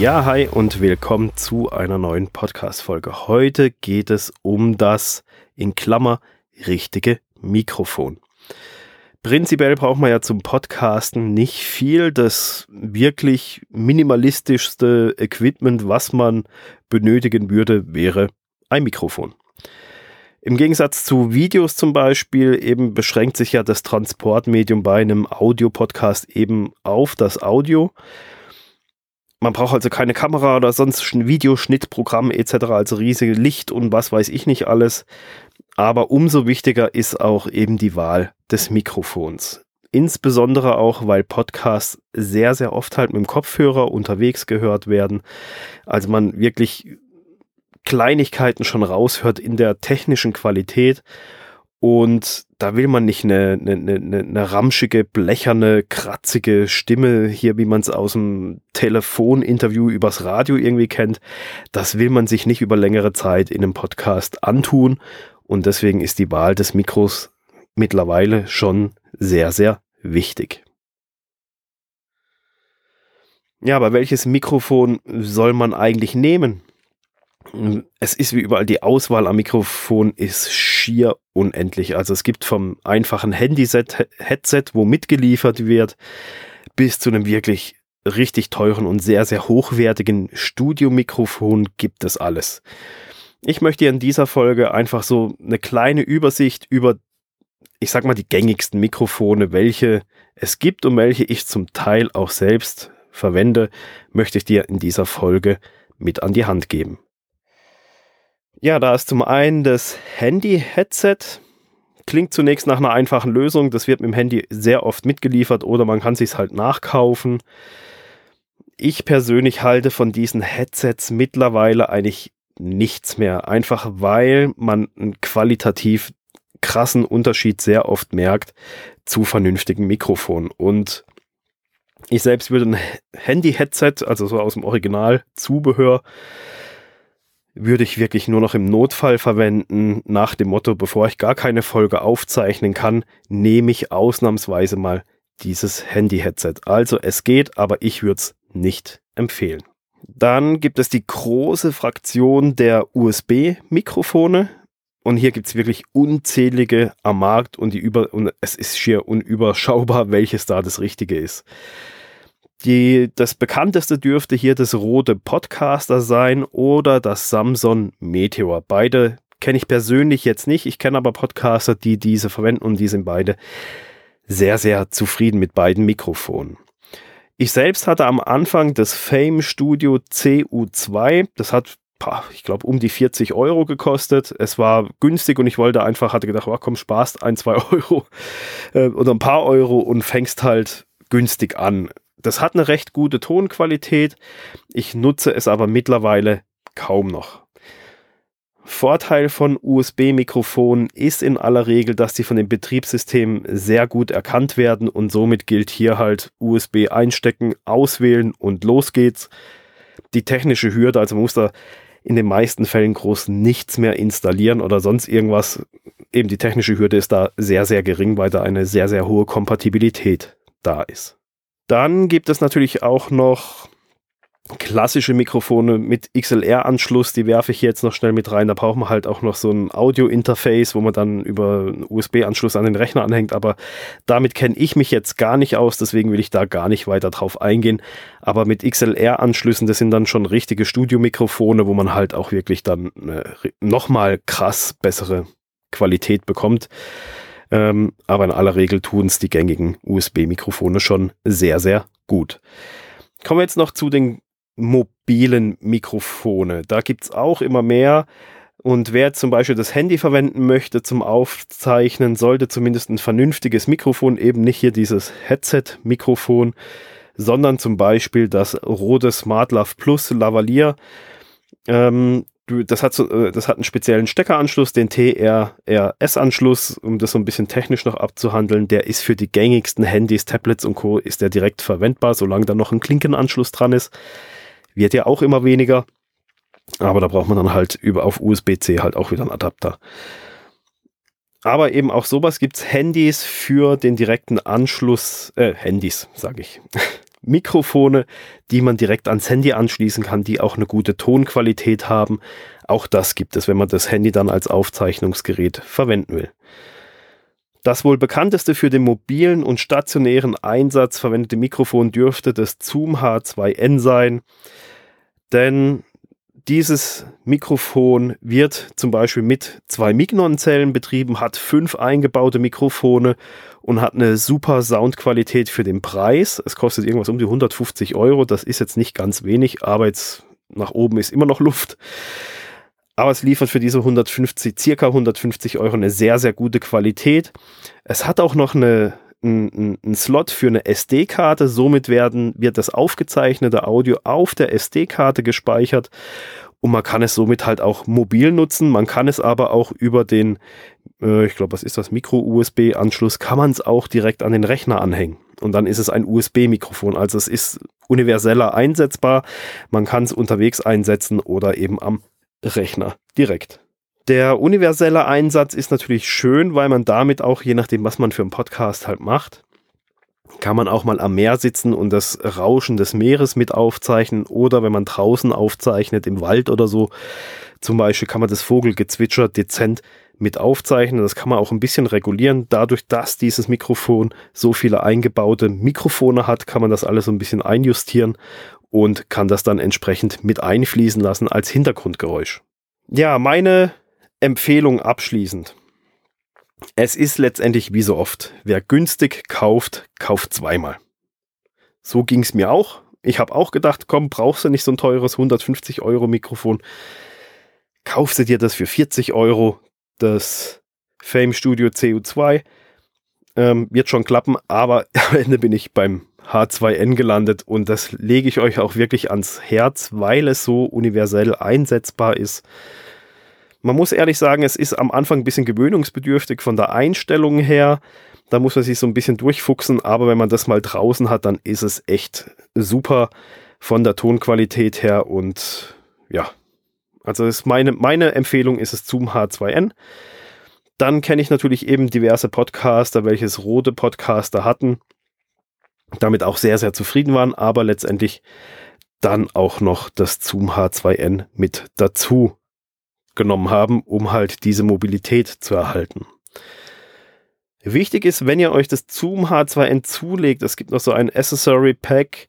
Ja, hi und willkommen zu einer neuen Podcast-Folge. Heute geht es um das in Klammer richtige Mikrofon. Prinzipiell braucht man ja zum Podcasten nicht viel. Das wirklich minimalistischste Equipment, was man benötigen würde, wäre ein Mikrofon. Im Gegensatz zu Videos zum Beispiel eben beschränkt sich ja das Transportmedium bei einem Audiopodcast eben auf das Audio. Man braucht also keine Kamera oder sonst ein Videoschnittprogramm etc., also riesige Licht und was weiß ich nicht alles. Aber umso wichtiger ist auch eben die Wahl des Mikrofons. Insbesondere auch, weil Podcasts sehr, sehr oft halt mit dem Kopfhörer unterwegs gehört werden. Also man wirklich Kleinigkeiten schon raushört in der technischen Qualität. Und da will man nicht eine, eine, eine, eine ramschige, blecherne, kratzige Stimme hier, wie man es aus dem Telefoninterview übers Radio irgendwie kennt. Das will man sich nicht über längere Zeit in einem Podcast antun. Und deswegen ist die Wahl des Mikros mittlerweile schon sehr, sehr wichtig. Ja, aber welches Mikrofon soll man eigentlich nehmen? es ist wie überall, die Auswahl am Mikrofon ist schier unendlich. Also es gibt vom einfachen Handy-Headset, wo mitgeliefert wird, bis zu einem wirklich richtig teuren und sehr, sehr hochwertigen Studiomikrofon gibt es alles. Ich möchte in dieser Folge einfach so eine kleine Übersicht über, ich sag mal, die gängigsten Mikrofone, welche es gibt und welche ich zum Teil auch selbst verwende, möchte ich dir in dieser Folge mit an die Hand geben. Ja, da ist zum einen das Handy-Headset. Klingt zunächst nach einer einfachen Lösung. Das wird mit dem Handy sehr oft mitgeliefert oder man kann sich halt nachkaufen. Ich persönlich halte von diesen Headsets mittlerweile eigentlich nichts mehr. Einfach weil man einen qualitativ krassen Unterschied sehr oft merkt zu vernünftigen Mikrofonen. Und ich selbst würde ein Handy-Headset, also so aus dem Original-Zubehör, würde ich wirklich nur noch im Notfall verwenden, nach dem Motto, bevor ich gar keine Folge aufzeichnen kann, nehme ich ausnahmsweise mal dieses Handy-Headset. Also es geht, aber ich würde es nicht empfehlen. Dann gibt es die große Fraktion der USB-Mikrofone. Und hier gibt es wirklich unzählige am Markt und, die über, und es ist schier unüberschaubar, welches da das Richtige ist. Die, das bekannteste dürfte hier das rote Podcaster sein oder das Samsung Meteor. Beide kenne ich persönlich jetzt nicht. Ich kenne aber Podcaster, die diese verwenden und die sind beide sehr, sehr zufrieden mit beiden Mikrofonen. Ich selbst hatte am Anfang das Fame Studio CU2. Das hat, ich glaube, um die 40 Euro gekostet. Es war günstig und ich wollte einfach, hatte gedacht, oh, komm, sparst ein, zwei Euro äh, oder ein paar Euro und fängst halt günstig an. Das hat eine recht gute Tonqualität. Ich nutze es aber mittlerweile kaum noch. Vorteil von USB-Mikrofonen ist in aller Regel, dass sie von dem Betriebssystem sehr gut erkannt werden und somit gilt hier halt USB einstecken, auswählen und los geht's. Die technische Hürde, also man muss da in den meisten Fällen groß nichts mehr installieren oder sonst irgendwas. Eben die technische Hürde ist da sehr, sehr gering, weil da eine sehr, sehr hohe Kompatibilität da ist. Dann gibt es natürlich auch noch klassische Mikrofone mit XLR-Anschluss, die werfe ich jetzt noch schnell mit rein. Da braucht man halt auch noch so ein Audio-Interface, wo man dann über einen USB-Anschluss an den Rechner anhängt. Aber damit kenne ich mich jetzt gar nicht aus, deswegen will ich da gar nicht weiter drauf eingehen. Aber mit XLR-Anschlüssen, das sind dann schon richtige Studiomikrofone, wo man halt auch wirklich dann nochmal krass bessere Qualität bekommt. Ähm, aber in aller Regel tun es die gängigen USB-Mikrofone schon sehr, sehr gut. Kommen wir jetzt noch zu den mobilen Mikrofone. Da gibt es auch immer mehr. Und wer zum Beispiel das Handy verwenden möchte zum Aufzeichnen, sollte zumindest ein vernünftiges Mikrofon, eben nicht hier dieses Headset-Mikrofon, sondern zum Beispiel das Rode SmartLav Plus Lavalier. Ähm, das hat, so, äh, das hat einen speziellen Steckeranschluss, den TRRS-Anschluss, um das so ein bisschen technisch noch abzuhandeln. Der ist für die gängigsten Handys, Tablets und Co. ist der direkt verwendbar, solange da noch ein Klinkenanschluss dran ist. Wird ja auch immer weniger. Aber da braucht man dann halt über auf USB-C halt auch wieder einen Adapter. Aber eben auch sowas gibt es Handys für den direkten Anschluss, äh, Handys, sage ich. Mikrofone, die man direkt ans Handy anschließen kann, die auch eine gute Tonqualität haben. Auch das gibt es, wenn man das Handy dann als Aufzeichnungsgerät verwenden will. Das wohl bekannteste für den mobilen und stationären Einsatz verwendete Mikrofon dürfte das Zoom H2N sein, denn dieses Mikrofon wird zum Beispiel mit zwei Mignon-Zellen betrieben, hat fünf eingebaute Mikrofone und hat eine super Soundqualität für den Preis. Es kostet irgendwas um die 150 Euro. Das ist jetzt nicht ganz wenig, aber jetzt nach oben ist immer noch Luft. Aber es liefert für diese 150, circa 150 Euro eine sehr, sehr gute Qualität. Es hat auch noch eine, einen, einen Slot für eine SD-Karte. Somit werden, wird das aufgezeichnete Audio auf der SD-Karte gespeichert und man kann es somit halt auch mobil nutzen. Man kann es aber auch über den, äh, ich glaube, was ist das, Micro-USB-Anschluss, kann man es auch direkt an den Rechner anhängen. Und dann ist es ein USB-Mikrofon. Also es ist universeller einsetzbar. Man kann es unterwegs einsetzen oder eben am Rechner direkt. Der universelle Einsatz ist natürlich schön, weil man damit auch, je nachdem, was man für einen Podcast halt macht, kann man auch mal am Meer sitzen und das Rauschen des Meeres mit aufzeichnen oder wenn man draußen aufzeichnet, im Wald oder so, zum Beispiel kann man das Vogelgezwitscher dezent mit aufzeichnen. Das kann man auch ein bisschen regulieren. Dadurch, dass dieses Mikrofon so viele eingebaute Mikrofone hat, kann man das alles so ein bisschen einjustieren und kann das dann entsprechend mit einfließen lassen als Hintergrundgeräusch. Ja, meine Empfehlung abschließend. Es ist letztendlich wie so oft. Wer günstig kauft, kauft zweimal. So ging es mir auch. Ich habe auch gedacht, komm, brauchst du nicht so ein teures 150 Euro Mikrofon. Kaufst du dir das für 40 Euro, das Fame Studio CU2. Ähm, wird schon klappen, aber am Ende bin ich beim H2N gelandet und das lege ich euch auch wirklich ans Herz, weil es so universell einsetzbar ist. Man muss ehrlich sagen, es ist am Anfang ein bisschen gewöhnungsbedürftig von der Einstellung her. Da muss man sich so ein bisschen durchfuchsen, aber wenn man das mal draußen hat, dann ist es echt super von der Tonqualität her und ja, also ist meine, meine Empfehlung ist es Zoom H2N. Dann kenne ich natürlich eben diverse Podcaster, welches rote Podcaster hatten damit auch sehr, sehr zufrieden waren, aber letztendlich dann auch noch das Zoom H2N mit dazu genommen haben, um halt diese Mobilität zu erhalten. Wichtig ist, wenn ihr euch das Zoom H2N zulegt, es gibt noch so ein Accessory Pack,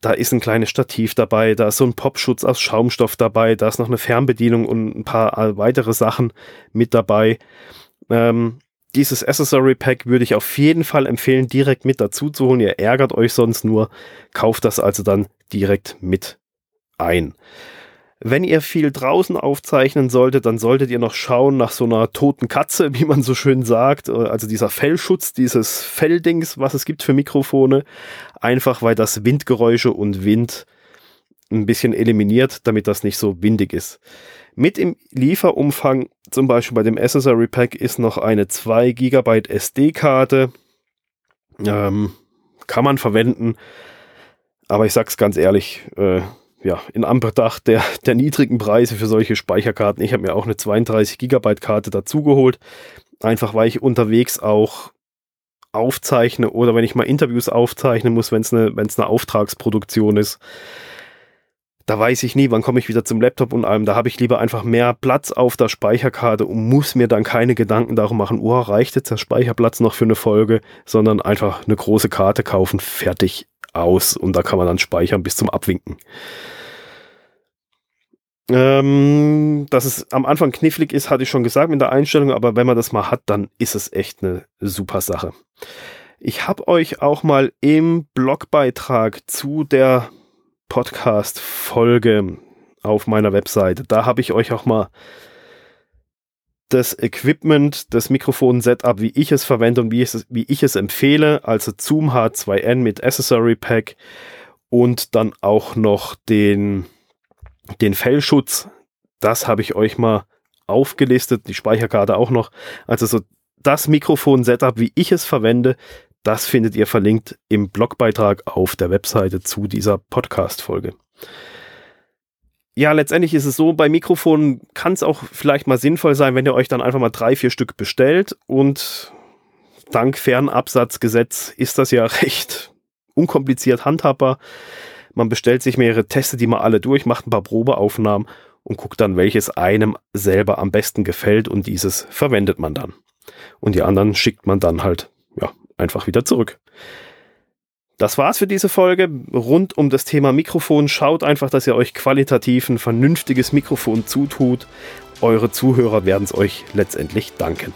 da ist ein kleines Stativ dabei, da ist so ein Popschutz aus Schaumstoff dabei, da ist noch eine Fernbedienung und ein paar weitere Sachen mit dabei. Ähm, dieses Accessory Pack würde ich auf jeden Fall empfehlen, direkt mit dazu zu holen. Ihr ärgert euch sonst nur. Kauft das also dann direkt mit ein. Wenn ihr viel draußen aufzeichnen solltet, dann solltet ihr noch schauen nach so einer toten Katze, wie man so schön sagt. Also dieser Fellschutz, dieses Felldings, was es gibt für Mikrofone. Einfach weil das Windgeräusche und Wind ein bisschen eliminiert, damit das nicht so windig ist. Mit im Lieferumfang, zum Beispiel bei dem Accessory Pack, ist noch eine 2 GB SD-Karte. Ähm, kann man verwenden. Aber ich sag's ganz ehrlich, äh, ja, in Anbetracht der, der niedrigen Preise für solche Speicherkarten, ich habe mir auch eine 32 GB Karte dazugeholt. Einfach weil ich unterwegs auch aufzeichne oder wenn ich mal Interviews aufzeichnen muss, wenn es eine, eine Auftragsproduktion ist da weiß ich nie, wann komme ich wieder zum Laptop und allem. Da habe ich lieber einfach mehr Platz auf der Speicherkarte und muss mir dann keine Gedanken darum machen, oh, reicht jetzt der Speicherplatz noch für eine Folge, sondern einfach eine große Karte kaufen, fertig aus und da kann man dann speichern bis zum Abwinken. Ähm, dass es am Anfang knifflig ist, hatte ich schon gesagt mit der Einstellung, aber wenn man das mal hat, dann ist es echt eine super Sache. Ich habe euch auch mal im Blogbeitrag zu der Podcast-Folge auf meiner Webseite. Da habe ich euch auch mal das Equipment, das Mikrofon-Setup, wie ich es verwende und wie ich es, wie ich es empfehle, also Zoom H2N mit Accessory Pack und dann auch noch den, den Fellschutz. Das habe ich euch mal aufgelistet, die Speicherkarte auch noch. Also so das Mikrofon-Setup, wie ich es verwende, das findet ihr verlinkt im Blogbeitrag auf der Webseite zu dieser Podcast-Folge. Ja, letztendlich ist es so, bei Mikrofonen kann es auch vielleicht mal sinnvoll sein, wenn ihr euch dann einfach mal drei, vier Stück bestellt und dank Fernabsatzgesetz ist das ja recht unkompliziert handhabbar. Man bestellt sich mehrere, testet die mal alle durch, macht ein paar Probeaufnahmen und guckt dann, welches einem selber am besten gefällt und dieses verwendet man dann. Und die anderen schickt man dann halt ja, einfach wieder zurück. Das war's für diese Folge rund um das Thema Mikrofon. Schaut einfach, dass ihr euch qualitativ ein vernünftiges Mikrofon zutut. Eure Zuhörer werden es euch letztendlich danken.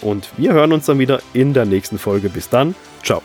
Und wir hören uns dann wieder in der nächsten Folge. Bis dann. Ciao.